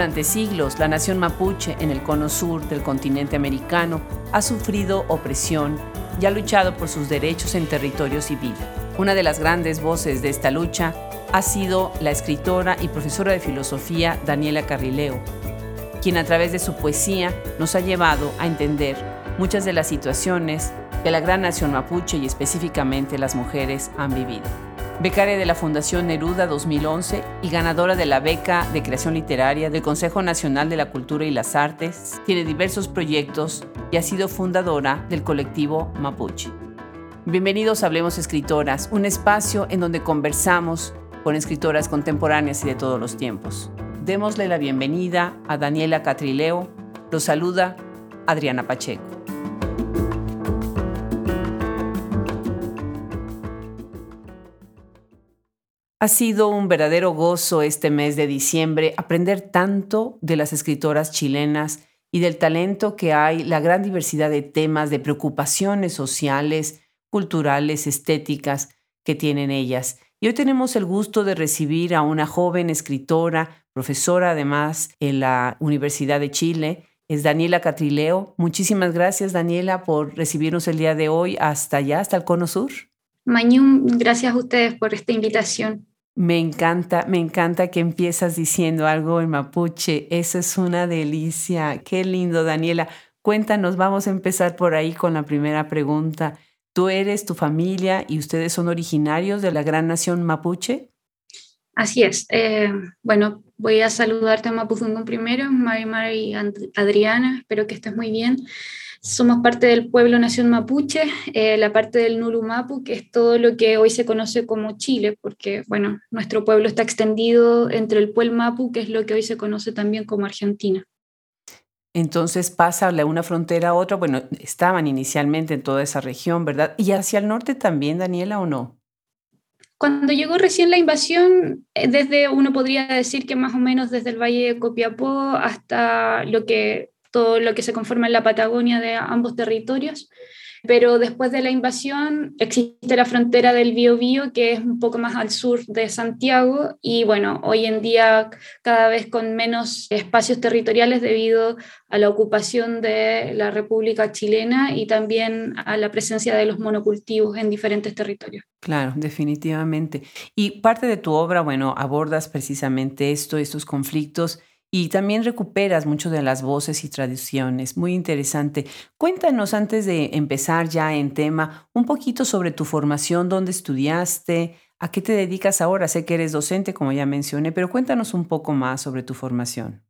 Durante siglos, la nación mapuche en el cono sur del continente americano ha sufrido opresión y ha luchado por sus derechos en territorio civil. Una de las grandes voces de esta lucha ha sido la escritora y profesora de filosofía Daniela Carrileo, quien a través de su poesía nos ha llevado a entender muchas de las situaciones que la gran nación mapuche y específicamente las mujeres han vivido becaria de la Fundación Neruda 2011 y ganadora de la beca de creación literaria del Consejo Nacional de la Cultura y las Artes, tiene diversos proyectos y ha sido fundadora del colectivo Mapuche. Bienvenidos a Hablemos Escritoras, un espacio en donde conversamos con escritoras contemporáneas y de todos los tiempos. Démosle la bienvenida a Daniela Catrileo. Los saluda Adriana Pacheco. Ha sido un verdadero gozo este mes de diciembre aprender tanto de las escritoras chilenas y del talento que hay, la gran diversidad de temas, de preocupaciones sociales, culturales, estéticas que tienen ellas. Y hoy tenemos el gusto de recibir a una joven escritora, profesora además en la Universidad de Chile, es Daniela Catrileo. Muchísimas gracias, Daniela, por recibirnos el día de hoy hasta allá, hasta el Cono Sur. Mañum, gracias a ustedes por esta invitación. Me encanta, me encanta que empiezas diciendo algo en mapuche. Eso es una delicia. Qué lindo, Daniela. Cuéntanos, vamos a empezar por ahí con la primera pregunta. ¿Tú eres, tu familia y ustedes son originarios de la gran nación mapuche? Así es. Eh, bueno, voy a saludarte a Mapuzungún primero, Mari Mari Adriana. Espero que estés muy bien. Somos parte del pueblo nación mapuche, eh, la parte del Nulumapu, que es todo lo que hoy se conoce como Chile, porque, bueno, nuestro pueblo está extendido entre el pueblo Mapu, que es lo que hoy se conoce también como Argentina. Entonces pasa de una frontera a otra, bueno, estaban inicialmente en toda esa región, ¿verdad? ¿Y hacia el norte también, Daniela, o no? Cuando llegó recién la invasión, eh, desde uno podría decir que más o menos desde el Valle de Copiapó hasta lo que todo lo que se conforma en la Patagonia de ambos territorios. Pero después de la invasión existe la frontera del Biobío, que es un poco más al sur de Santiago, y bueno, hoy en día cada vez con menos espacios territoriales debido a la ocupación de la República Chilena y también a la presencia de los monocultivos en diferentes territorios. Claro, definitivamente. Y parte de tu obra, bueno, abordas precisamente esto, estos conflictos y también recuperas mucho de las voces y tradiciones. Muy interesante. Cuéntanos antes de empezar ya en tema un poquito sobre tu formación, dónde estudiaste, a qué te dedicas ahora. Sé que eres docente, como ya mencioné, pero cuéntanos un poco más sobre tu formación.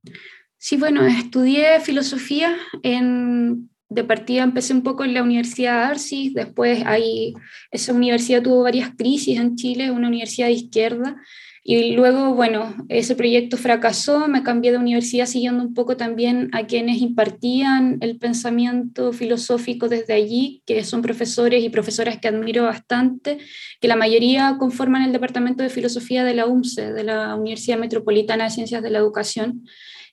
Sí, bueno, estudié filosofía en de partida empecé un poco en la Universidad Arcis, después ahí esa universidad tuvo varias crisis en Chile, una universidad de izquierda, y luego, bueno, ese proyecto fracasó, me cambié de universidad siguiendo un poco también a quienes impartían el pensamiento filosófico desde allí, que son profesores y profesoras que admiro bastante, que la mayoría conforman el Departamento de Filosofía de la UMCE, de la Universidad Metropolitana de Ciencias de la Educación.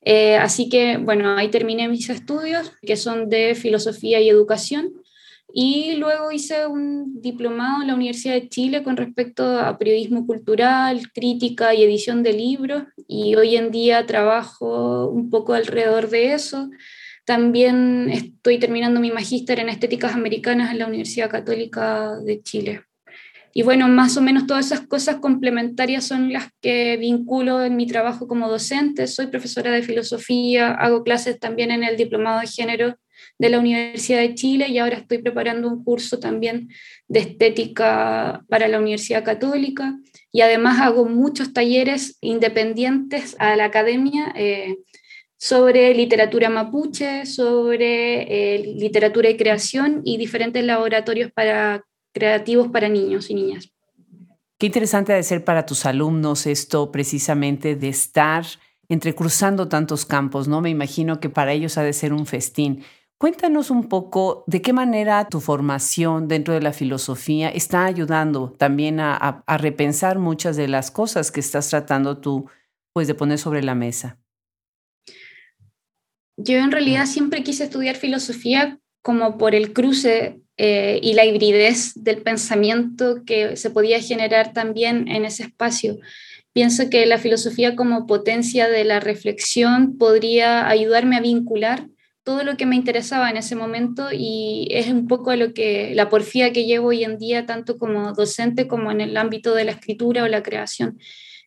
Eh, así que, bueno, ahí terminé mis estudios, que son de filosofía y educación. Y luego hice un diplomado en la Universidad de Chile con respecto a periodismo cultural, crítica y edición de libros. Y hoy en día trabajo un poco alrededor de eso. También estoy terminando mi magíster en estéticas americanas en la Universidad Católica de Chile. Y bueno, más o menos todas esas cosas complementarias son las que vinculo en mi trabajo como docente. Soy profesora de filosofía, hago clases también en el diplomado de género de la Universidad de Chile y ahora estoy preparando un curso también de estética para la Universidad Católica y además hago muchos talleres independientes a la academia eh, sobre literatura mapuche, sobre eh, literatura y creación y diferentes laboratorios para, creativos para niños y niñas. Qué interesante ha de ser para tus alumnos esto precisamente de estar entrecruzando tantos campos, ¿no? Me imagino que para ellos ha de ser un festín. Cuéntanos un poco de qué manera tu formación dentro de la filosofía está ayudando también a, repensar muchas de las cosas que estás tratando tú pues de poner sobre la mesa. Yo en realidad siempre quise estudiar filosofía como por el cruce eh, y la hibridez del pensamiento que se podía generar también en ese espacio. Pienso que la filosofía como potencia de la reflexión podría ayudarme a vincular todo lo que me interesaba en ese momento y es un poco lo que la porfía que llevo hoy en día tanto como docente como en el ámbito de la escritura o la creación.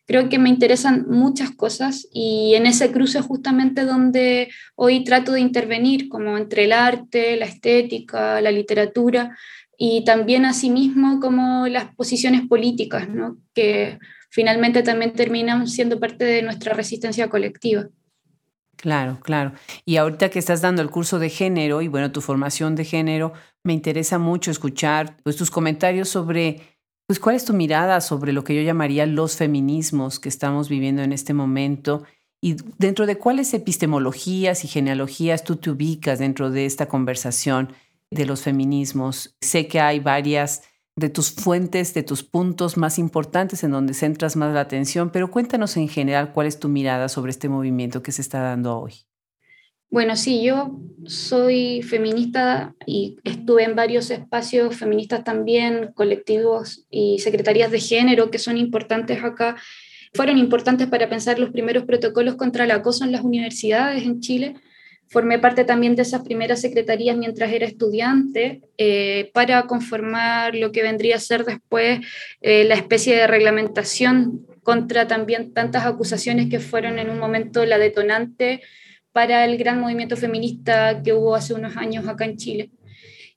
Creo que me interesan muchas cosas y en ese cruce justamente donde hoy trato de intervenir como entre el arte, la estética, la literatura y también asimismo como las posiciones políticas, ¿no? que finalmente también terminan siendo parte de nuestra resistencia colectiva. Claro, claro. Y ahorita que estás dando el curso de género y bueno, tu formación de género, me interesa mucho escuchar pues, tus comentarios sobre, pues, cuál es tu mirada sobre lo que yo llamaría los feminismos que estamos viviendo en este momento y dentro de cuáles epistemologías y genealogías tú te ubicas dentro de esta conversación de los feminismos. Sé que hay varias de tus fuentes, de tus puntos más importantes en donde centras más la atención, pero cuéntanos en general cuál es tu mirada sobre este movimiento que se está dando hoy. Bueno, sí, yo soy feminista y estuve en varios espacios feministas también, colectivos y secretarías de género que son importantes acá. Fueron importantes para pensar los primeros protocolos contra el acoso en las universidades en Chile Formé parte también de esas primeras secretarías mientras era estudiante eh, para conformar lo que vendría a ser después eh, la especie de reglamentación contra también tantas acusaciones que fueron en un momento la detonante para el gran movimiento feminista que hubo hace unos años acá en Chile.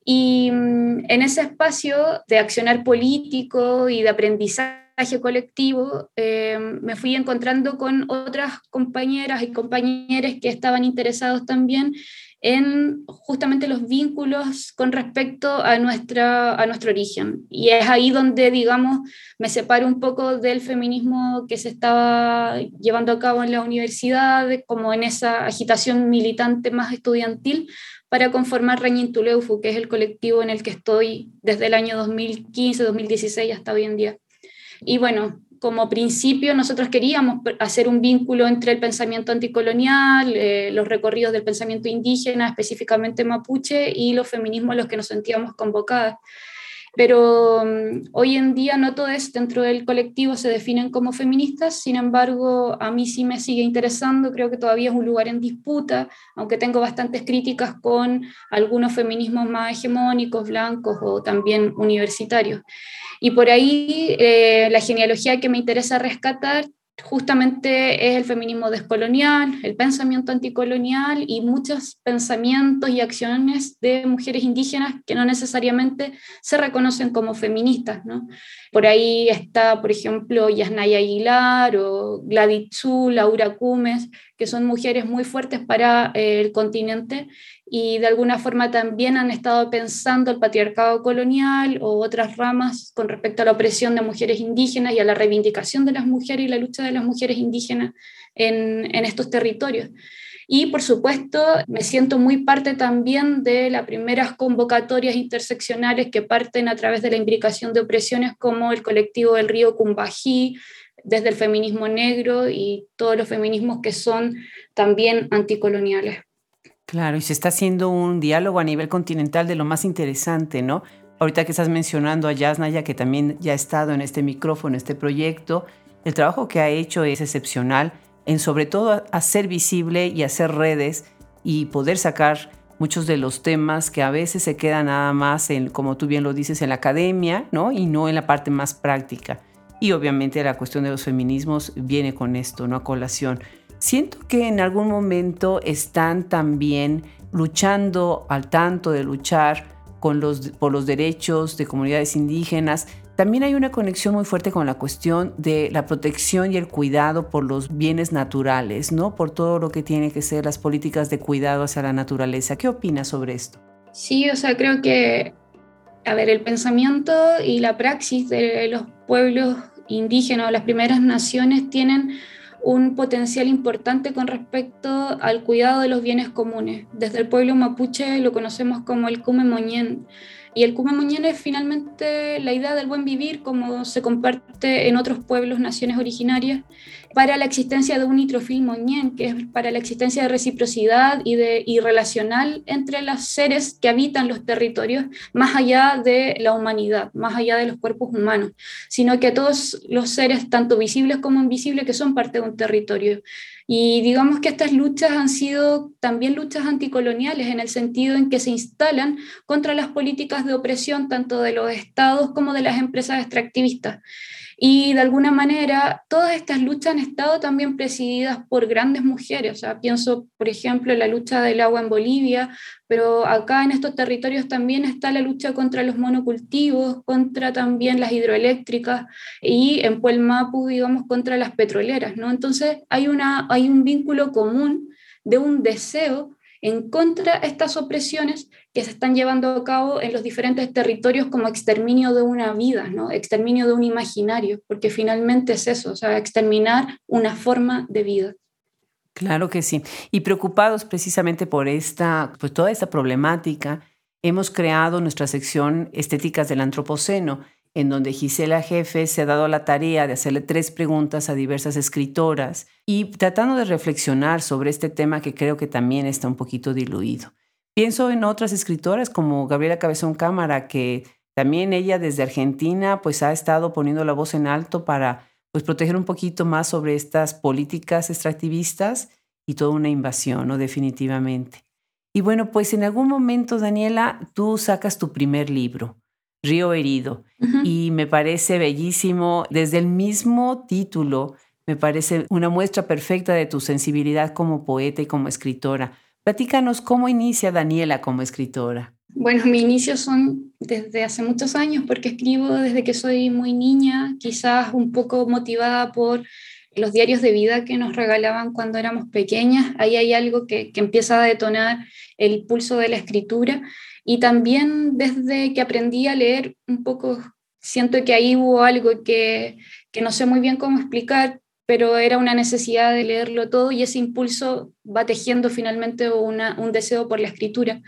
Y mm, en ese espacio de accionar político y de aprendizaje, colectivo, eh, me fui encontrando con otras compañeras y compañeros que estaban interesados también en justamente los vínculos con respecto a, nuestra, a nuestro origen. Y es ahí donde, digamos, me separo un poco del feminismo que se estaba llevando a cabo en la universidad, como en esa agitación militante más estudiantil, para conformar Reñintuleufu, que es el colectivo en el que estoy desde el año 2015, 2016 hasta hoy en día. Y bueno, como principio nosotros queríamos hacer un vínculo entre el pensamiento anticolonial, eh, los recorridos del pensamiento indígena, específicamente mapuche, y los feminismos a los que nos sentíamos convocadas. Pero mm, hoy en día no todos dentro del colectivo se definen como feministas, sin embargo, a mí sí me sigue interesando, creo que todavía es un lugar en disputa, aunque tengo bastantes críticas con algunos feminismos más hegemónicos, blancos o también universitarios. Y por ahí eh, la genealogía que me interesa rescatar justamente es el feminismo descolonial, el pensamiento anticolonial y muchos pensamientos y acciones de mujeres indígenas que no necesariamente se reconocen como feministas. ¿no? Por ahí está, por ejemplo, Yasnaya Aguilar o Gladys Tzu, Laura Cumes, que son mujeres muy fuertes para eh, el continente y de alguna forma también han estado pensando el patriarcado colonial o otras ramas con respecto a la opresión de mujeres indígenas y a la reivindicación de las mujeres y la lucha de las mujeres indígenas en, en estos territorios. Y por supuesto, me siento muy parte también de las primeras convocatorias interseccionales que parten a través de la imbricación de opresiones como el colectivo del río Cumbají, desde el feminismo negro y todos los feminismos que son también anticoloniales. Claro, y se está haciendo un diálogo a nivel continental de lo más interesante, ¿no? Ahorita que estás mencionando a Yasnaya, que también ya ha estado en este micrófono, en este proyecto, el trabajo que ha hecho es excepcional en sobre todo hacer visible y hacer redes y poder sacar muchos de los temas que a veces se quedan nada más en, como tú bien lo dices, en la academia, ¿no? Y no en la parte más práctica. Y obviamente la cuestión de los feminismos viene con esto, ¿no? A colación. Siento que en algún momento están también luchando al tanto de luchar con los, por los derechos de comunidades indígenas. También hay una conexión muy fuerte con la cuestión de la protección y el cuidado por los bienes naturales, ¿no? Por todo lo que tiene que ser las políticas de cuidado hacia la naturaleza. ¿Qué opinas sobre esto? Sí, o sea, creo que, a ver, el pensamiento y la praxis de los pueblos indígenas o las primeras naciones tienen un potencial importante con respecto al cuidado de los bienes comunes. Desde el pueblo mapuche lo conocemos como el Kume Moñén. Y el Kume Moñén es finalmente la idea del buen vivir como se comparte en otros pueblos, naciones originarias, para la existencia de un nitrofil moñén, que es para la existencia de reciprocidad y, de, y relacional entre los seres que habitan los territorios, más allá de la humanidad, más allá de los cuerpos humanos, sino que todos los seres, tanto visibles como invisibles, que son parte de un territorio. Y digamos que estas luchas han sido también luchas anticoloniales en el sentido en que se instalan contra las políticas de opresión tanto de los estados como de las empresas extractivistas. Y de alguna manera, todas estas luchas han estado también presididas por grandes mujeres. O sea, pienso, por ejemplo, en la lucha del agua en Bolivia, pero acá en estos territorios también está la lucha contra los monocultivos, contra también las hidroeléctricas y en Puelmapu, digamos, contra las petroleras. ¿no? Entonces, hay, una, hay un vínculo común de un deseo en contra de estas opresiones que se están llevando a cabo en los diferentes territorios como exterminio de una vida, ¿no? exterminio de un imaginario, porque finalmente es eso, o sea, exterminar una forma de vida. Claro que sí. Y preocupados precisamente por esta, pues toda esta problemática, hemos creado nuestra sección Estéticas del Antropoceno, en donde Gisela Jefe se ha dado la tarea de hacerle tres preguntas a diversas escritoras y tratando de reflexionar sobre este tema que creo que también está un poquito diluido. Pienso en otras escritoras como Gabriela Cabezón Cámara, que también ella desde Argentina pues ha estado poniendo la voz en alto para pues proteger un poquito más sobre estas políticas extractivistas y toda una invasión, ¿no? Definitivamente. Y bueno, pues en algún momento, Daniela, tú sacas tu primer libro. Río Herido. Y me parece bellísimo, desde el mismo título, me parece una muestra perfecta de tu sensibilidad como poeta y como escritora. Platícanos cómo inicia Daniela como escritora. Bueno, mis inicios son desde hace muchos años porque escribo desde que soy muy niña, quizás un poco motivada por los diarios de vida que nos regalaban cuando éramos pequeñas. Ahí hay algo que, que empieza a detonar el pulso de la escritura y también desde que aprendí a leer un poco, siento que ahí hubo algo que, que no sé muy bien cómo explicar, pero era una necesidad de leerlo todo y ese impulso va tejiendo finalmente una, un deseo por la escritura.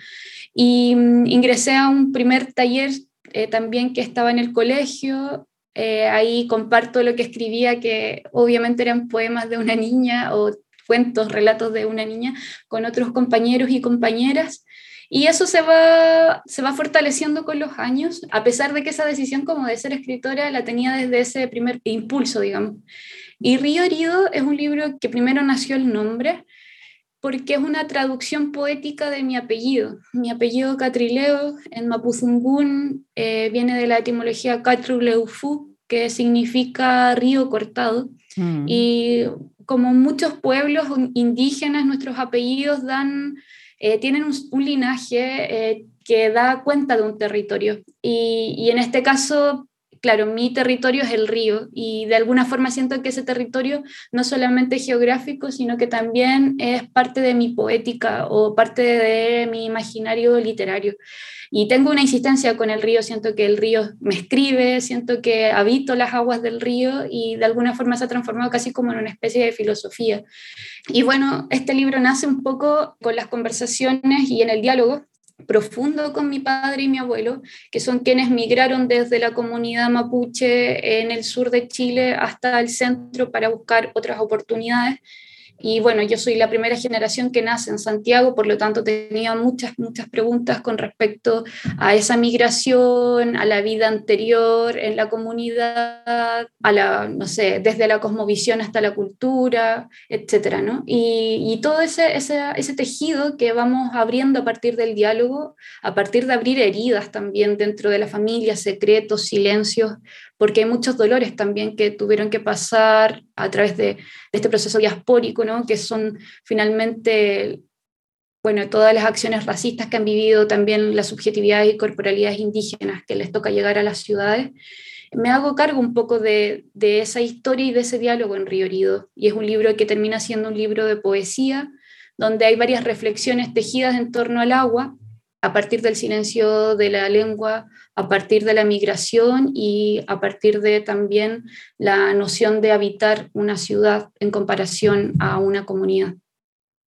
Y mm, ingresé a un primer taller eh, también que estaba en el colegio. Eh, ahí comparto lo que escribía, que obviamente eran poemas de una niña o cuentos, relatos de una niña, con otros compañeros y compañeras. Y eso se va, se va fortaleciendo con los años, a pesar de que esa decisión como de ser escritora la tenía desde ese primer impulso, digamos. Y Río Herido es un libro que primero nació el nombre, porque es una traducción poética de mi apellido. Mi apellido Catrileo en Mapuzungún eh, viene de la etimología Catruleufu, que significa río cortado. Mm. Y como muchos pueblos indígenas, nuestros apellidos dan eh, tienen un, linaje eh, que da cuenta de un territorio. Y, y, en este caso, claro, mi territorio es el río y de alguna forma siento que ese territorio no solamente es geográfico, sino que también es parte de mi poética o parte de mi imaginario literario. Y tengo una insistencia con el río, siento que el río me escribe, siento que habito las aguas del río y de alguna forma se ha transformado casi como en una especie de filosofía. Y bueno, este libro nace un poco con las conversaciones y en el diálogo profundo con mi padre y mi abuelo, que son quienes migraron desde la comunidad mapuche en el sur de Chile hasta el centro para buscar otras oportunidades y bueno, yo soy la primera generación que nace en Santiago, por lo tanto tenía muchas, muchas preguntas con respecto a esa migración, a la vida anterior en la comunidad, a la, no sé, desde la cosmovisión hasta la cultura, etcétera, ¿no? Y, todo ese, ese, ese tejido que vamos abriendo a partir del diálogo, a partir de abrir heridas también dentro de la familia, secretos, silencios, porque hay muchos dolores también que tuvieron que pasar a través de, este proceso diaspórico, ¿no? que son finalmente bueno, todas las acciones racistas que han vivido también las subjetividades y corporalidades indígenas que les toca llegar a las ciudades. Me hago cargo un poco de, de esa historia y de ese diálogo en Río Herido, y es un libro que termina siendo un libro de poesía, donde hay varias reflexiones tejidas en torno al agua, a partir del silencio de la lengua, a partir de la migración y a partir de también la noción de habitar una ciudad en comparación a una comunidad.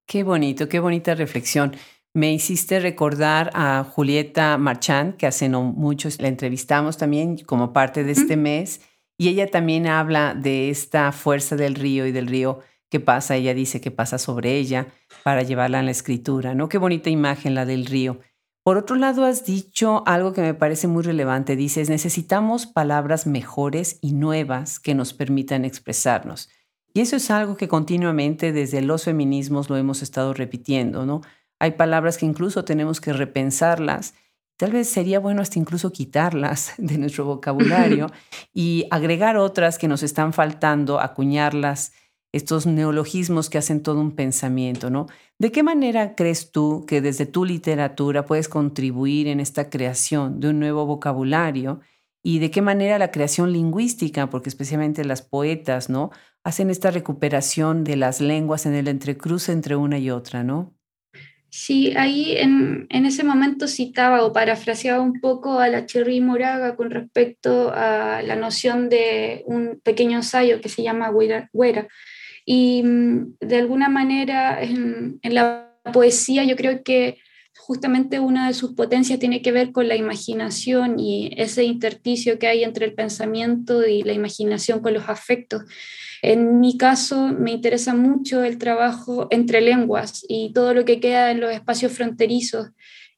Qué bonito, qué bonita reflexión. Me hiciste recordar a Julieta Marchand, que hace no mucho la entrevistamos también como parte de este mes, Y ella también habla de esta fuerza del río y del río que pasa, ella dice que pasa sobre ella para llevarla a la escritura, ¿no? Qué bonita imagen la del río. Por otro lado, has dicho algo que me parece muy relevante. Dices, necesitamos palabras mejores y nuevas que nos permitan expresarnos. Y eso es algo que continuamente desde los feminismos lo hemos estado repitiendo, ¿no? Hay palabras que incluso tenemos que repensarlas. Tal vez sería bueno hasta incluso quitarlas de nuestro vocabulario y agregar otras que nos están faltando, acuñarlas, estos neologismos que hacen todo un pensamiento, ¿no? ¿De qué manera crees tú que desde tu literatura puedes contribuir en esta creación de un nuevo vocabulario? ¿Y de qué manera la creación lingüística, porque especialmente las poetas, ¿no? Hacen esta recuperación de las lenguas en el entrecruce entre una y otra, ¿no? Sí, ahí en, ese momento citaba o parafraseaba un poco a la Cherry Moraga con respecto a la noción de un pequeño ensayo que se llama Güera. Y mm, de alguna manera en, la poesía yo creo que justamente una de sus potencias tiene que ver con la imaginación y ese intersticio que hay entre el pensamiento y la imaginación con los afectos. En mi caso, me interesa mucho el trabajo entre lenguas y todo lo que queda en los espacios fronterizos.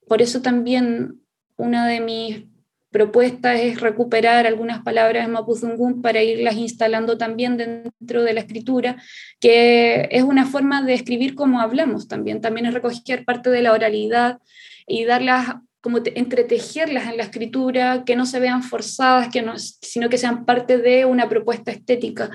Por eso también una de mis propuestas es recuperar algunas palabras en Mapuzungún para irlas instalando también dentro de la escritura, que es una forma de escribir como hablamos también. También es recoger parte de la oralidad y darlas como entretejerlas en la escritura, que no se vean forzadas, que no, sino que sean parte de una propuesta estética.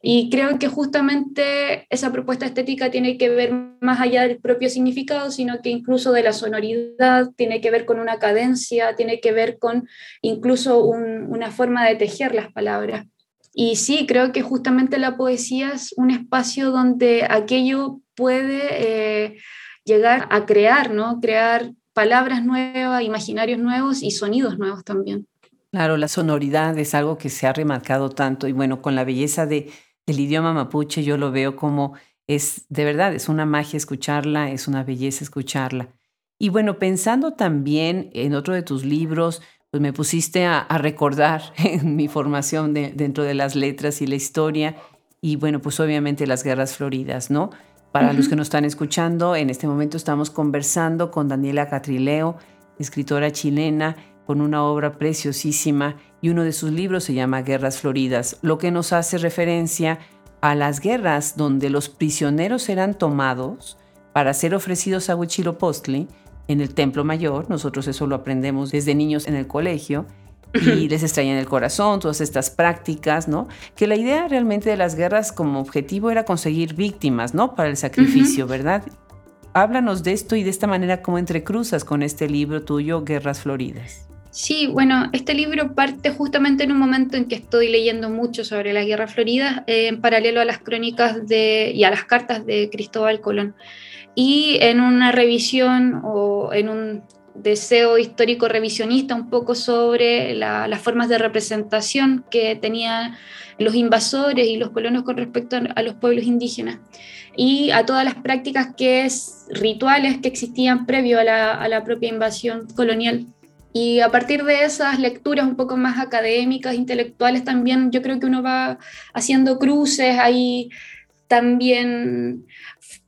Y creo que justamente esa propuesta estética tiene que ver más allá del propio significado, sino que incluso de la sonoridad, tiene que ver con una cadencia, tiene que ver con incluso una forma de tejer las palabras. Y sí, creo que justamente la poesía es un espacio donde aquello puede eh, llegar a crear, ¿no? Crear palabras nuevas, imaginarios nuevos y sonidos nuevos también. Claro, la sonoridad es algo que se ha remarcado tanto y bueno, con la belleza de, del idioma mapuche yo lo veo como es, de verdad, es una magia escucharla, es una belleza escucharla. Y bueno, pensando también en otro de tus libros, pues me pusiste a, recordar en mi formación dentro de las letras y la historia y bueno, pues obviamente las guerras floridas, ¿no? Para los que nos están escuchando, en este momento estamos conversando con Daniela Catrileo, escritora chilena, con una obra preciosísima y uno de sus libros se llama Guerras Floridas, lo que nos hace referencia a las guerras donde los prisioneros eran tomados para ser ofrecidos a Huitzilopochtli en el Templo Mayor. Nosotros eso lo aprendemos desde niños en el colegio y les extrañan el corazón, todas estas prácticas, ¿no? Que la idea realmente de las guerras como objetivo era conseguir víctimas, ¿no? Para el sacrificio, ¿verdad? Háblanos de esto y de esta manera como entrecruzas con este libro tuyo, Guerras Floridas. Sí, bueno, este libro parte justamente en un momento en que estoy leyendo mucho sobre las guerras floridas, eh, en paralelo a las crónicas de, y a las cartas de Cristóbal Colón. Y en una revisión o en un deseo histórico revisionista un poco sobre las formas de representación que tenían los invasores y los colonos con respecto a los pueblos indígenas y a todas las prácticas que es, rituales que existían previo a la, a la propia invasión colonial. Y a partir de esas lecturas un poco más académicas, intelectuales, también yo creo que uno va haciendo cruces, ahí también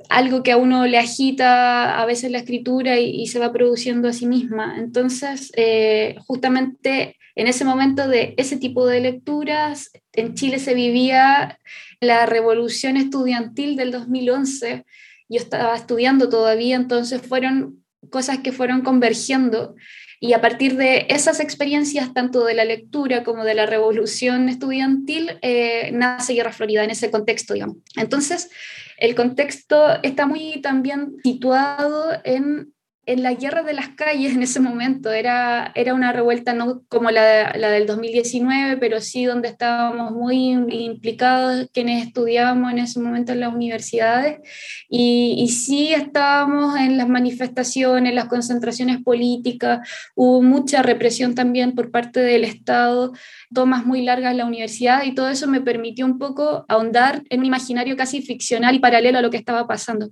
algo que a uno le agita a veces la escritura y, se va produciendo a sí misma. Entonces, eh, justamente en ese momento de ese tipo de lecturas, en Chile se vivía la revolución estudiantil del 2011. Yo estaba estudiando todavía, entonces fueron cosas que fueron convergiendo y a partir de esas experiencias, tanto de la lectura como de la revolución estudiantil, eh, nace Guerra Florida en ese contexto, digamos. Entonces, el contexto está muy también situado en en la guerra de las calles en ese momento. Era, era una revuelta no como la, la, del 2019, pero sí donde estábamos muy implicados quienes estudiábamos en ese momento en las universidades. Y, y sí estábamos en las manifestaciones, las concentraciones políticas. Hubo mucha represión también por parte del Estado, tomas muy largas en la universidad y todo eso me permitió un poco ahondar en un imaginario casi ficcional y paralelo a lo que estaba pasando.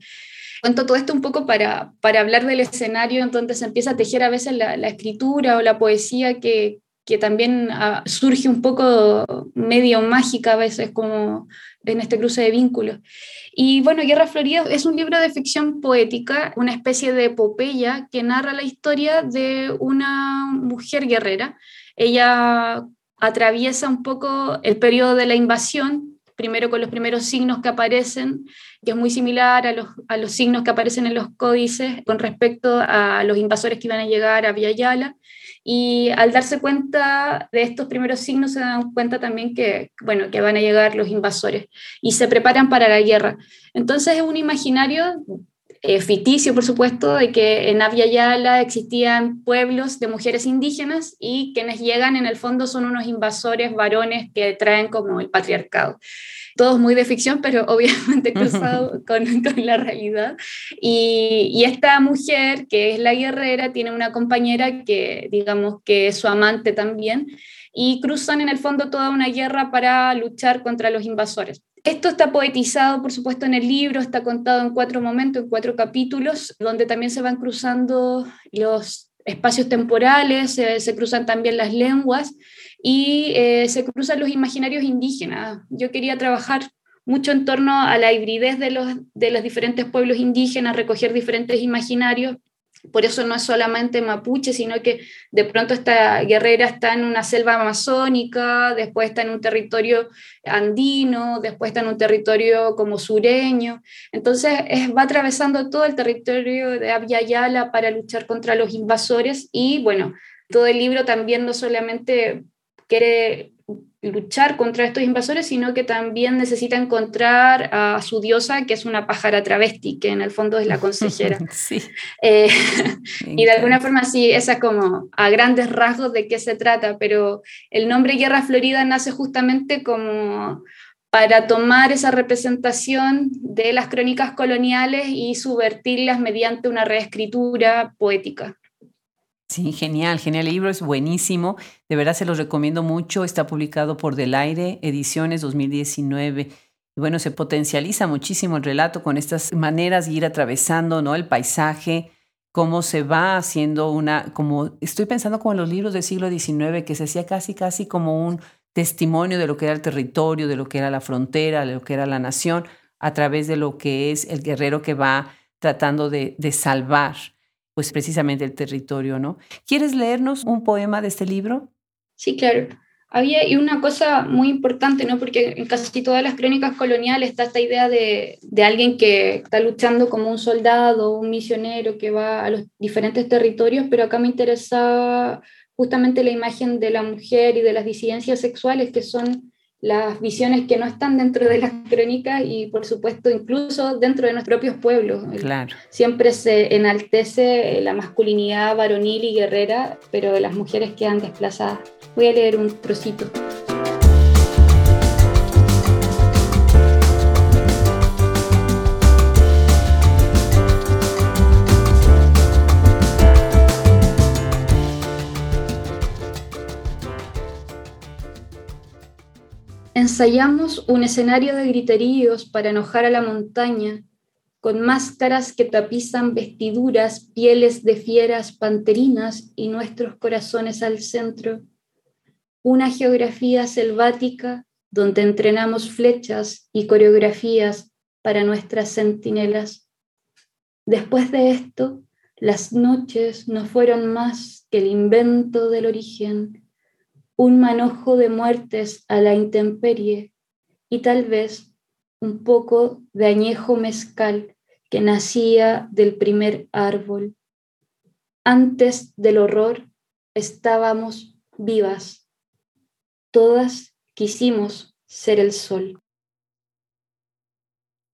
Cuento todo esto un poco para, para hablar del escenario en donde se empieza a tejer a veces la, escritura o la poesía que, que también ah, surge un poco medio mágica a veces, como en este cruce de vínculos. Y bueno, Guerra Florida es un libro de ficción poética, una especie de epopeya que narra la historia de una mujer guerrera. Ella atraviesa un poco el periodo de la invasión, primero con los primeros signos que aparecen, que es muy similar a los, a los signos que aparecen en los códices con respecto a los invasores que iban a llegar a Villa Yala y al darse cuenta de estos primeros signos se dan cuenta también que, bueno, que van a llegar los invasores y se preparan para la guerra. Entonces es un imaginario eh, ficticio, por supuesto, de que en Abya Yala existían pueblos de mujeres indígenas y quienes llegan en el fondo son unos invasores varones que traen como el patriarcado todos muy de ficción, pero obviamente cruzado con, con, la realidad. Y, y, esta mujer, que es la guerrera, tiene una compañera que, digamos, que es su amante también, y cruzan en el fondo toda una guerra para luchar contra los invasores. Esto está poetizado, por supuesto, en el libro, está contado en cuatro momentos, en cuatro capítulos, donde también se van cruzando los espacios temporales, se, cruzan también las lenguas y eh, se cruzan los imaginarios indígenas. Yo quería trabajar mucho en torno a la hibridez de los, de los diferentes pueblos indígenas, recoger diferentes imaginarios. Por eso no es solamente mapuche, sino que de pronto esta guerrera está en una selva amazónica, después está en un territorio andino, después está en un territorio como sureño. Entonces va atravesando todo el territorio de Yala para luchar contra los invasores y bueno, todo el libro también no solamente quiere luchar contra estos invasores, sino que también necesita encontrar a su diosa, que es una pájara travesti, que en el fondo es la consejera. Sí. Eh, y de alguna forma sí, esa es como a grandes rasgos de qué se trata, pero el nombre Guerra Florida nace justamente como para tomar esa representación de las crónicas coloniales y subvertirlas mediante una reescritura poética. Sí, genial, genial. El libro es buenísimo. De verdad se los recomiendo mucho. Está publicado por Del Aire, Ediciones 2019. Y bueno, se potencializa muchísimo el relato con estas maneras de ir atravesando ¿no? el paisaje, cómo se va haciendo una, como estoy pensando como en los libros del siglo XIX, que se hacía casi, casi como un testimonio de lo que era el territorio, de lo que era la frontera, de lo que era la nación, a través de lo que es el guerrero que va tratando de, de salvar pues precisamente el territorio, ¿no? ¿Quieres leernos un poema de este libro? Sí, claro. Había y una cosa muy importante, ¿no? Porque en casi todas las crónicas coloniales está esta idea de, de alguien que está luchando como un soldado, un misionero que va a los diferentes territorios, pero acá me interesa justamente la imagen de la mujer y de las disidencias sexuales que son las visiones que no están dentro de las crónicas y por supuesto incluso dentro de nuestros propios pueblos. Claro. Siempre se enaltece la masculinidad varonil y guerrera, pero las mujeres quedan desplazadas. Voy a leer un trocito. Ensayamos un escenario de griteríos para enojar a la montaña, con máscaras que tapizan vestiduras, pieles de fieras panterinas y nuestros corazones al centro. Una geografía selvática donde entrenamos flechas y coreografías para nuestras centinelas. Después de esto, las noches no fueron más que el invento del origen un manojo de muertes a la intemperie y tal vez un poco de añejo mezcal que nacía del primer árbol. Antes del horror estábamos vivas. Todas quisimos ser el sol.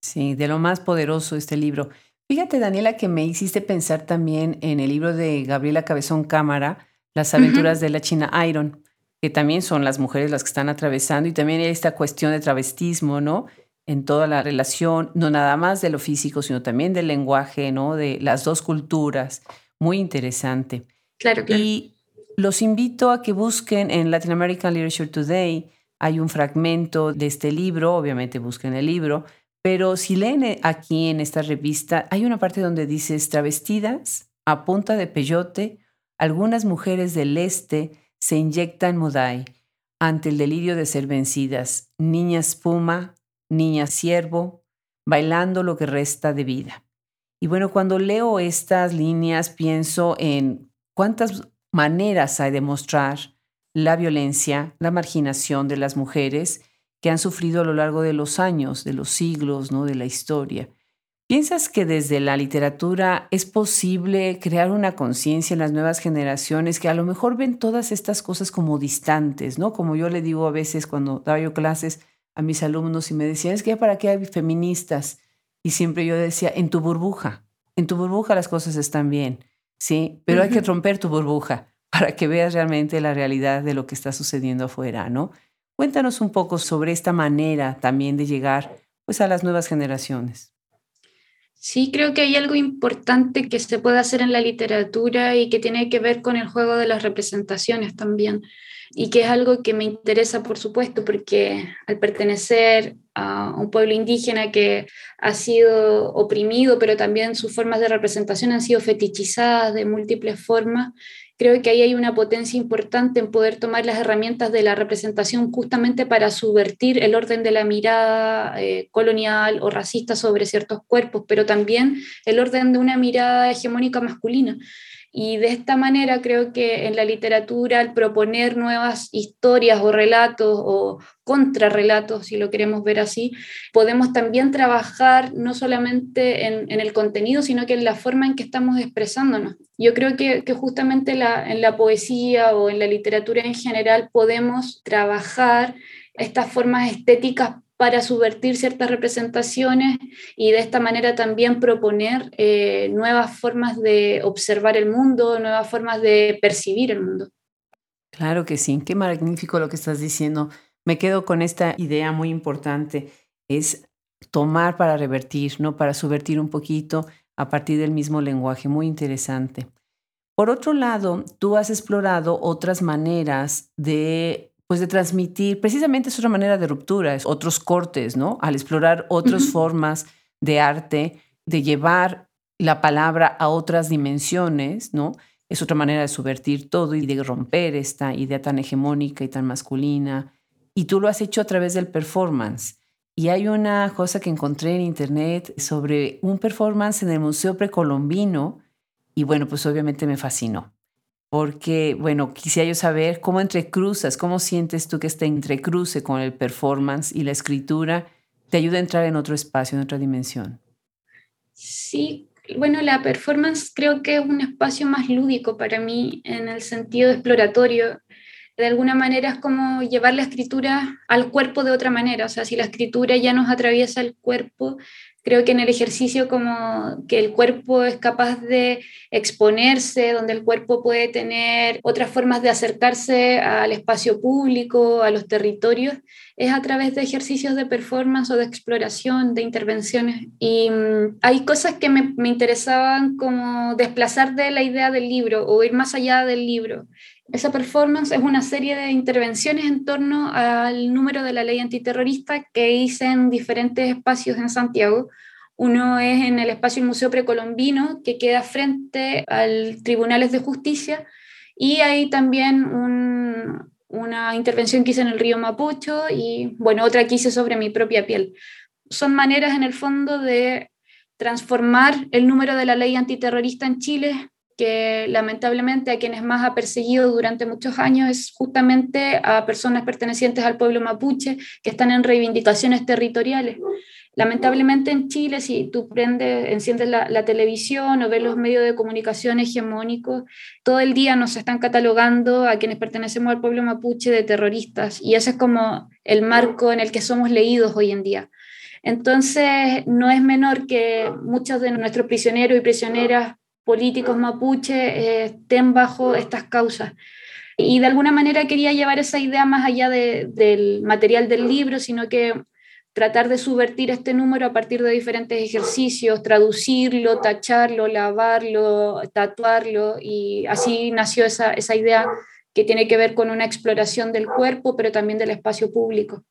Sí, de lo más poderoso este libro. Fíjate, Daniela, que me hiciste pensar también en el libro de Gabriela Cabezón Cámara, Las aventuras de la China Iron que también son las mujeres las que están atravesando y también hay esta cuestión de travestismo, ¿no? En toda la relación, no nada más de lo físico, sino también del lenguaje, ¿no? De las dos culturas. Muy interesante. Claro, claro. Y los invito a que busquen en Latin American Literature Today. Hay un fragmento de este libro, obviamente busquen el libro, pero si leen aquí en esta revista, hay una parte donde dice travestidas a punta de peyote, algunas mujeres del este se inyecta en Modai ante el delirio de ser vencidas, niña espuma, niña siervo, bailando lo que resta de vida. Y bueno, cuando leo estas líneas pienso en cuántas maneras hay de mostrar la violencia, la marginación de las mujeres que han sufrido a lo largo de los años, de los siglos, ¿no? de la historia. ¿Piensas que desde la literatura es posible crear una conciencia en las nuevas generaciones que a lo mejor ven todas estas cosas como distantes, ¿no? Como yo le digo a veces cuando daba yo clases a mis alumnos y me decían, es que para qué hay feministas. Y siempre yo decía, en tu burbuja, en tu burbuja las cosas están bien, ¿sí? Pero hay que romper tu burbuja para que veas realmente la realidad de lo que está sucediendo afuera, ¿no? Cuéntanos un poco sobre esta manera también de llegar pues a las nuevas generaciones. Sí, creo que hay algo importante que se puede hacer en la literatura y que tiene que ver con el juego de las representaciones también. Y que es algo que me interesa, por supuesto, porque al pertenecer a un pueblo indígena que ha sido oprimido, pero también sus formas de representación han sido fetichizadas de múltiples formas, Creo que ahí hay una potencia importante en poder tomar las herramientas de la representación justamente para subvertir el orden de la mirada eh, colonial o racista sobre ciertos cuerpos, pero también el orden de una mirada hegemónica masculina. Y de esta manera creo que en la literatura, al proponer nuevas historias o relatos o contrarrelatos, si lo queremos ver así, podemos también trabajar no solamente en, el contenido, sino que en la forma en que estamos expresándonos. Yo creo que, justamente en la poesía o en la literatura en general podemos trabajar estas formas estéticas para subvertir ciertas representaciones y de esta manera también proponer eh, nuevas formas de observar el mundo, nuevas formas de percibir el mundo. Claro que sí, qué magnífico lo que estás diciendo. Me quedo con esta idea muy importante, es tomar para revertir, ¿no? Para subvertir un poquito a partir del mismo lenguaje, muy interesante. Por otro lado, tú has explorado otras maneras de pues de transmitir, precisamente es otra manera de ruptura, es otros cortes, ¿no? Al explorar otras formas de arte, de llevar la palabra a otras dimensiones, ¿no? Es otra manera de subvertir todo y de romper esta idea tan hegemónica y tan masculina. Y tú lo has hecho a través del performance. Y hay una cosa que encontré en internet sobre un performance en el Museo Precolombino y bueno, pues obviamente me fascinó porque, bueno, quisiera yo saber cómo entrecruzas, cómo sientes tú que este entrecruce con el performance y la escritura te ayuda a entrar en otro espacio, en otra dimensión. Sí, bueno, la performance creo que es un espacio más lúdico para mí en el sentido exploratorio. De alguna manera es como llevar la escritura al cuerpo de otra manera, o sea, si la escritura ya nos atraviesa el cuerpo, Creo que en el ejercicio como que el cuerpo es capaz de exponerse, donde el cuerpo puede tener otras formas de acercarse al espacio público, a los territorios, es a través de ejercicios de performance o de exploración, de intervenciones. Y mm, hay cosas que me, me interesaban como desplazar de la idea del libro o ir más allá del libro. Esa performance es una serie de intervenciones en torno al número de la ley antiterrorista que hice en diferentes espacios en Santiago. Uno es en el espacio del Museo Precolombino, que queda frente al Tribunales de Justicia, y hay también una intervención que hice en el río Mapucho y, bueno, otra que hice sobre mi propia piel. Son maneras, en el fondo, de transformar el número de la ley antiterrorista en Chile que lamentablemente a quienes más ha perseguido durante muchos años es justamente a personas pertenecientes al pueblo mapuche que están en reivindicaciones territoriales. Lamentablemente en Chile, si tú prendes, enciendes la, la, televisión o ves los medios de comunicación hegemónicos, todo el día nos están catalogando a quienes pertenecemos al pueblo mapuche de terroristas y ese es como el marco en el que somos leídos hoy en día. Entonces, no es menor que muchos de nuestros prisioneros y prisioneras políticos mapuche eh, estén bajo estas causas. Y de alguna manera quería llevar esa idea más allá del material del libro, sino que tratar de subvertir este número a partir de diferentes ejercicios, traducirlo, tacharlo, lavarlo, tatuarlo, y así nació esa, esa idea que tiene que ver con una exploración del cuerpo, pero también del espacio público.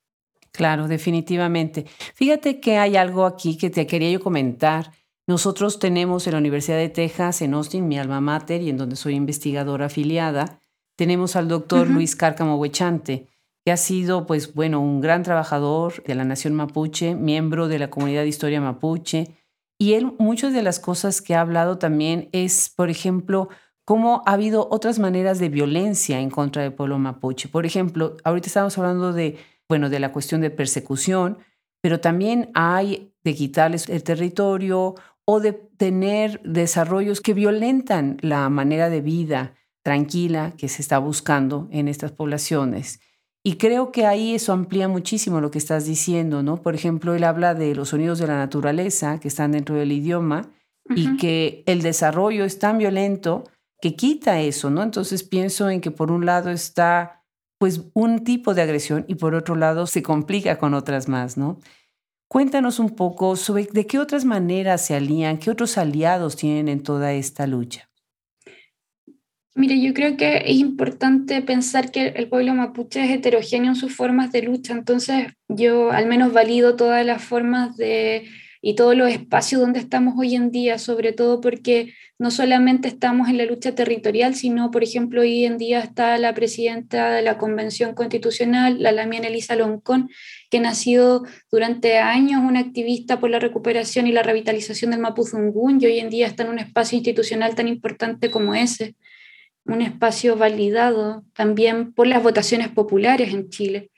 Claro, definitivamente. Fíjate que hay algo aquí que te quería yo comentar nosotros tenemos en la Universidad de Texas, en Austin, mi alma mater y en donde soy investigadora afiliada, tenemos al doctor Luis Cárcamo Huechante, que ha sido, pues bueno, un gran trabajador de la nación mapuche, miembro de la comunidad de historia mapuche. Y él, muchas de las cosas que ha hablado también es, por ejemplo, cómo ha habido otras maneras de violencia en contra del pueblo mapuche. Por ejemplo, ahorita estamos hablando de, bueno, de la cuestión de persecución, pero también hay de quitarles el territorio o de tener desarrollos que violentan la manera de vida tranquila que se está buscando en estas poblaciones. Y creo que ahí eso amplía muchísimo lo que estás diciendo, ¿no? Por ejemplo, él habla de los sonidos de la naturaleza que están dentro del idioma y que el desarrollo es tan violento que quita eso, ¿no? Entonces pienso en que por un lado está pues un tipo de agresión y por otro lado se complica con otras más, ¿no? Cuéntanos un poco sobre de qué otras maneras se alían, qué otros aliados tienen en toda esta lucha. Mire, yo creo que es importante pensar que el pueblo mapuche es heterogéneo en sus formas de lucha, entonces yo al menos valido todas las formas de y todos los espacios donde estamos hoy en día, sobre todo porque no solamente estamos en la lucha territorial, sino, por ejemplo, hoy en día está la presidenta de la Convención Constitucional, la Lamien Elisa Loncón, que ha durante años una activista por la recuperación y la revitalización del Mapuzungún y hoy en día está en un espacio institucional tan importante como ese un espacio validado también por las votaciones populares en Chile.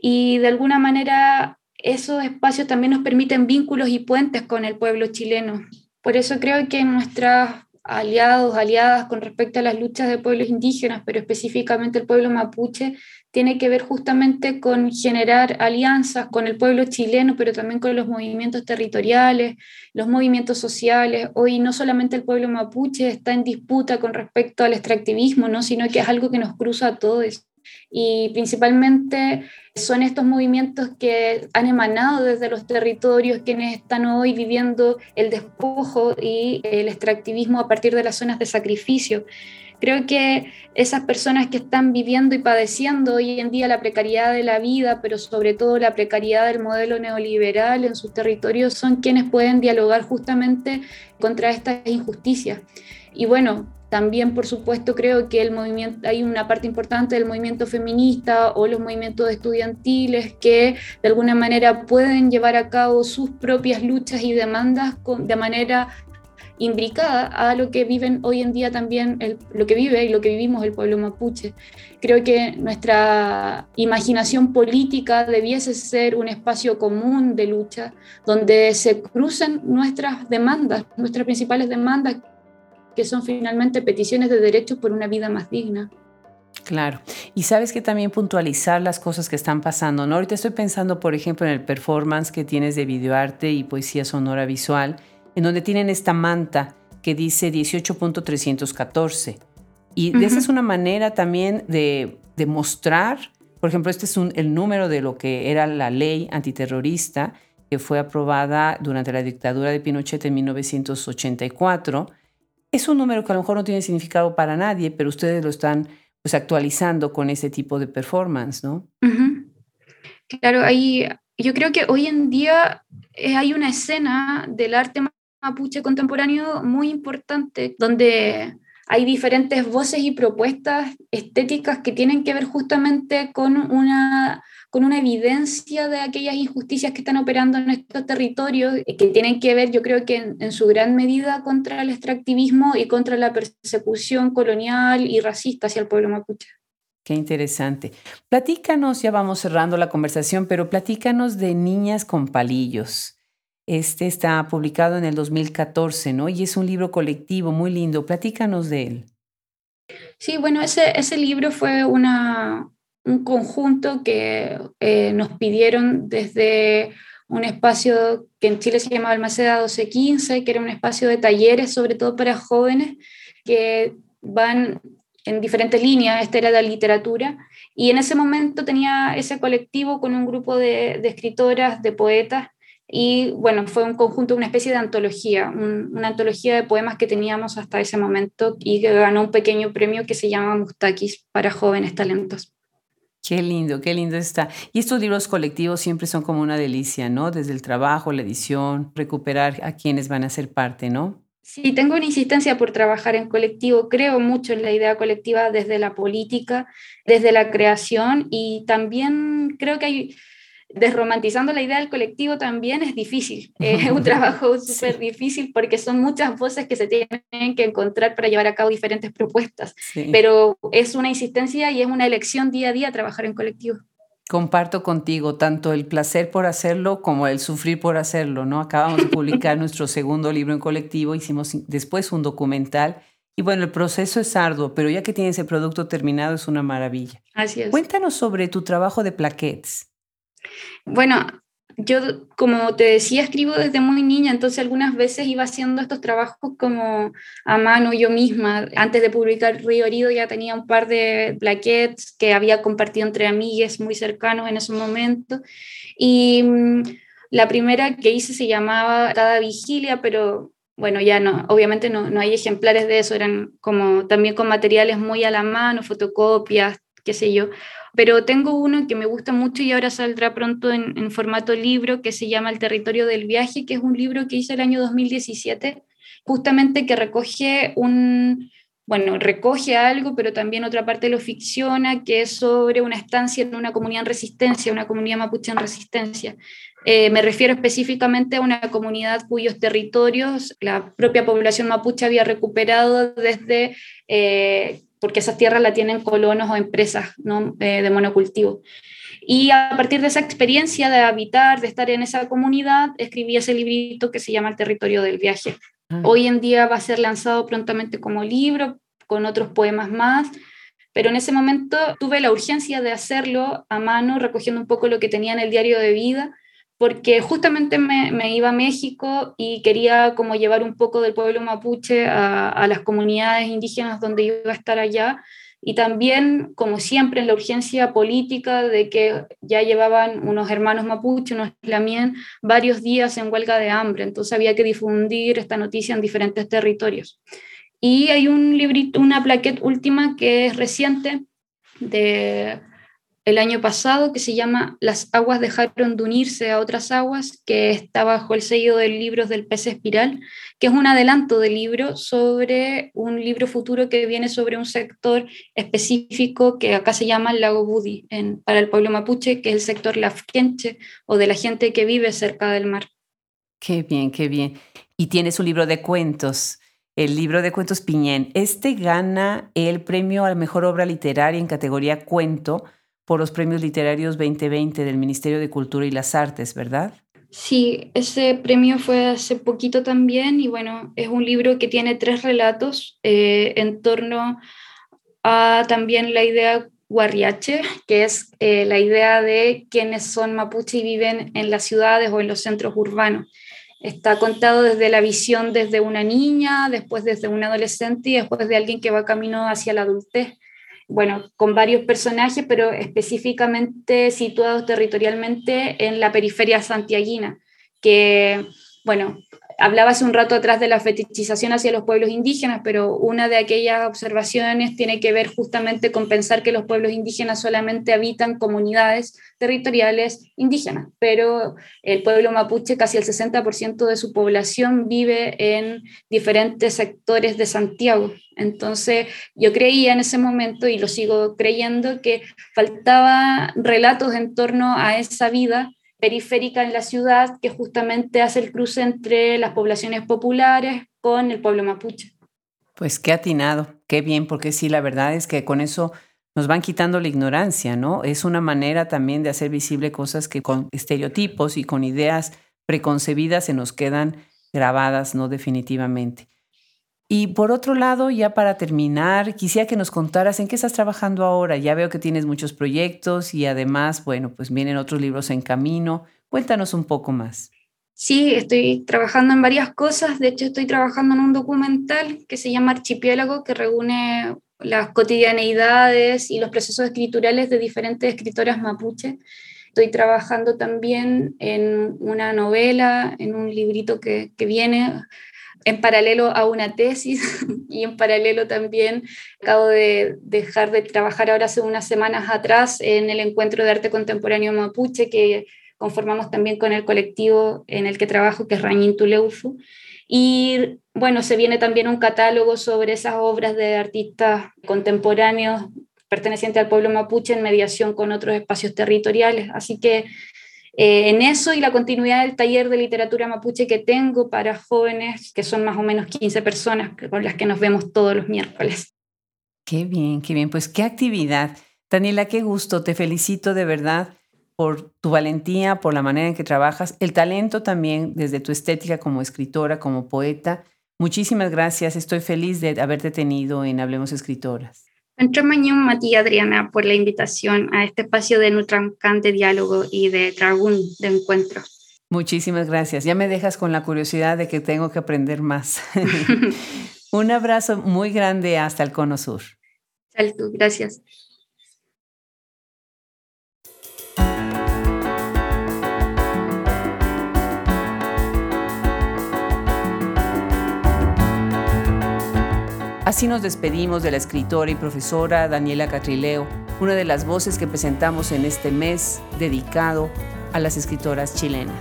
Y de alguna manera esos espacios también nos permiten vínculos y puentes con el pueblo chileno. Por eso creo que nuestros aliados, aliadas con respecto a las luchas de pueblos indígenas, pero específicamente el pueblo mapuche, tiene que ver justamente con generar alianzas con el pueblo chileno, pero también con los movimientos territoriales, los movimientos sociales. Hoy no solamente el pueblo mapuche está en disputa con respecto al extractivismo, ¿no? sino que es algo que nos cruza a todos. Y principalmente son estos movimientos que han emanado desde los territorios quienes están hoy viviendo el despojo y el extractivismo a partir de las zonas de sacrificio. Creo que esas personas que están viviendo y padeciendo hoy en día la precariedad de la vida, pero sobre todo la precariedad del modelo neoliberal en sus territorios, son quienes pueden dialogar justamente contra estas injusticias. Y bueno, también, por supuesto, creo que el movimiento, hay una parte importante del movimiento feminista o los movimientos estudiantiles que de alguna manera pueden llevar a cabo sus propias luchas y demandas de manera imbricada a lo que viven hoy en día también, lo que vive y lo que vivimos el pueblo mapuche. Creo que nuestra imaginación política debiese ser un espacio común de lucha donde se crucen nuestras demandas, nuestras principales demandas, que son finalmente peticiones de derechos por una vida más digna. Claro. Y sabes que también puntualizar las cosas que están pasando. ¿no? Ahorita estoy pensando, por ejemplo, en el performance que tienes de videoarte y poesía sonora visual en donde tienen esta manta que dice 18.314. Y esa es una manera también de, mostrar, por ejemplo, este es el número de lo que era la ley antiterrorista que fue aprobada durante la dictadura de Pinochet en 1984. Es un número que a lo mejor no tiene significado para nadie, pero ustedes lo están pues, actualizando con ese tipo de performance, ¿no? Claro, ahí yo creo que hoy en día eh, hay una escena del arte mapuche contemporáneo muy importante, donde hay diferentes voces y propuestas estéticas que tienen que ver justamente con una, con una evidencia de aquellas injusticias que están operando en estos territorios, que tienen que ver, yo creo que en, en, su gran medida, contra el extractivismo y contra la persecución colonial y racista hacia el pueblo mapuche. Qué interesante. Platícanos, ya vamos cerrando la conversación, pero platícanos de Niñas con Palillos. Este está publicado en el 2014, ¿no? Y es un libro colectivo muy lindo. Platícanos de él. Sí, bueno, ese, ese libro fue una, un conjunto que eh, nos pidieron desde un espacio que en Chile se llamaba Almaceda 1215, que era un espacio de talleres, sobre todo para jóvenes, que van en diferentes líneas, esta era la literatura, y en ese momento tenía ese colectivo con un grupo de, de escritoras, de poetas, y bueno, fue un conjunto, una especie de antología, una antología de poemas que teníamos hasta ese momento y que ganó un pequeño premio que se llama Mustakis para jóvenes talentos. Qué lindo, qué lindo está. Y estos libros colectivos siempre son como una delicia, ¿no? Desde el trabajo, la edición, recuperar a quienes van a ser parte, ¿no? Sí, tengo una insistencia por trabajar en colectivo. Creo mucho en la idea colectiva desde la política, desde la creación y también creo que hay, desromantizando la idea del colectivo también es difícil. Es un trabajo súper difícil porque son muchas voces que se tienen que encontrar para llevar a cabo diferentes propuestas. Pero es una insistencia y es una elección día a día trabajar en colectivo. Comparto contigo tanto el placer por hacerlo como el sufrir por hacerlo, ¿no? Acabamos de publicar nuestro segundo libro en colectivo, hicimos después un documental y bueno, el proceso es arduo, pero ya que tienes el producto terminado es una maravilla. Así es. Cuéntanos sobre tu trabajo de plaquettes. Bueno, yo, como te decía, escribo desde muy niña, entonces algunas veces iba haciendo estos trabajos como a mano yo misma. Antes de publicar Río Herido ya tenía un par de plaquettes que había compartido entre amigues muy cercanos en ese momento. Y mm, la primera que hice se llamaba Cada Vigilia, pero bueno, ya no, obviamente no, no hay ejemplares de eso, eran como también con materiales muy a la mano, fotocopias, qué sé yo pero tengo uno que me gusta mucho y ahora saldrá pronto en, formato libro que se llama El territorio del viaje, que es un libro que hice el año 2017, justamente que recoge un, bueno, recoge algo, pero también otra parte lo ficciona, que es sobre una estancia en una comunidad en resistencia, una comunidad mapuche en resistencia. Eh, me refiero específicamente a una comunidad cuyos territorios la propia población mapuche había recuperado desde eh, porque esas tierras la tienen colonos o empresas ¿no? Eh, de monocultivo. Y a partir de esa experiencia de habitar, de estar en esa comunidad, escribí ese librito que se llama El territorio del viaje. Ah. Hoy en día va a ser lanzado prontamente como libro, con otros poemas más, pero en ese momento tuve la urgencia de hacerlo a mano, recogiendo un poco lo que tenía en el diario de vida porque justamente me, iba a México y quería como llevar un poco del pueblo mapuche a, las comunidades indígenas donde iba a estar allá y también, como siempre, en la urgencia política de que ya llevaban unos hermanos mapuche, unos lamien, varios días en huelga de hambre, entonces había que difundir esta noticia en diferentes territorios. Y hay un librito, una plaqueta última que es reciente de el año pasado que se llama Las aguas dejaron de unirse a otras aguas, que está bajo el sello del libro del pez espiral, que es un adelanto del libro sobre un libro futuro que viene sobre un sector específico que acá se llama el lago Budi para el pueblo mapuche, que es el sector lafquenche o de la gente que vive cerca del mar. Qué bien, qué bien. Y tienes un libro de cuentos el libro de cuentos Piñén. Este gana el premio a la mejor obra literaria en categoría cuento por los premios literarios 2020 del Ministerio de Cultura y las Artes, ¿verdad? Sí, ese premio fue hace poquito también y bueno, es un libro que tiene tres relatos eh, en torno a también la idea guarriache, que es eh, la idea de quienes son mapuche y viven en las ciudades o en los centros urbanos. Está contado desde la visión desde una niña, después desde un adolescente y después de alguien que va camino hacia la adultez bueno, con varios personajes, pero específicamente situados territorialmente en la periferia santiaguina, que, bueno, hablaba hace un rato atrás de la fetichización hacia los pueblos indígenas, pero una de aquellas observaciones tiene que ver justamente con pensar que los pueblos indígenas solamente habitan comunidades territoriales indígenas, pero el pueblo mapuche, casi el 60% de su población vive en diferentes sectores de Santiago. Entonces yo creía en ese momento y lo sigo creyendo que faltaba relatos en torno a esa vida periférica en la ciudad que justamente hace el cruce entre las poblaciones populares con el pueblo mapuche. Pues qué atinado, qué bien, porque sí, la verdad es que con eso nos van quitando la ignorancia, ¿no? Es una manera también de hacer visible cosas que con estereotipos y con ideas preconcebidas se nos quedan grabadas, ¿no? Definitivamente. Y por otro lado, ya para terminar, quisiera que nos contaras en qué estás trabajando ahora. Ya veo que tienes muchos proyectos y además, bueno, pues vienen otros libros en camino. Cuéntanos un poco más. Sí, estoy trabajando en varias cosas. De hecho, estoy trabajando en un documental que se llama Archipiélago, que reúne las cotidianeidades y los procesos escriturales de diferentes escritoras mapuche. Estoy trabajando también en una novela, en un librito que, que viene en paralelo a una tesis y en paralelo también acabo de dejar de trabajar ahora hace unas semanas atrás en el encuentro de arte contemporáneo mapuche que conformamos también con el colectivo en el que trabajo, que es Rañin Tuleufu. Y bueno, se viene también un catálogo sobre esas obras de artistas contemporáneos pertenecientes al pueblo mapuche en mediación con otros espacios territoriales. Así que eh, en eso y la continuidad del taller de literatura mapuche que tengo para jóvenes, que son más o menos 15 personas con las que nos vemos todos los miércoles. Qué bien, qué bien. Pues qué actividad. Daniela, qué gusto. Te felicito de verdad por tu valentía, por la manera en que trabajas, el talento también desde tu estética como escritora, como poeta. Muchísimas gracias. Estoy feliz de haberte tenido en Hablemos Escritoras. Mañón, Mati Adriana, por la invitación a este espacio de de diálogo y de dragón de encuentro. Muchísimas gracias. Ya me dejas con la curiosidad de que tengo que aprender más. Un abrazo muy grande hasta el Cono Sur. Salud, gracias. Así nos despedimos de la escritora y profesora Daniela Catrileo, una de las voces que presentamos en este mes dedicado a las escritoras chilenas.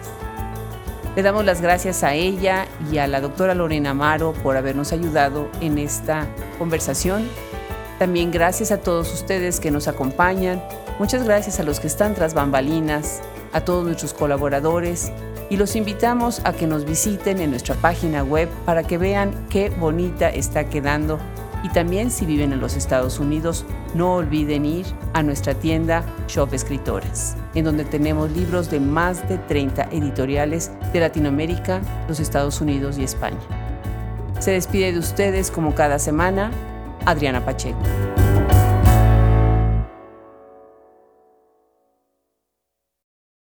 Le damos las gracias a ella y a la doctora Lorena Amaro por habernos ayudado en esta conversación. También gracias a todos ustedes que nos acompañan. Muchas gracias a los que están tras bambalinas, a todos nuestros colaboradores y los invitamos a que nos visiten en nuestra página web para que vean qué bonita está quedando y también si viven en los Estados Unidos no olviden ir a nuestra tienda Shop Escritores, en donde tenemos libros de más de 30 editoriales de Latinoamérica, los Estados Unidos y España. Se despide de ustedes como cada semana Adriana Pacheco.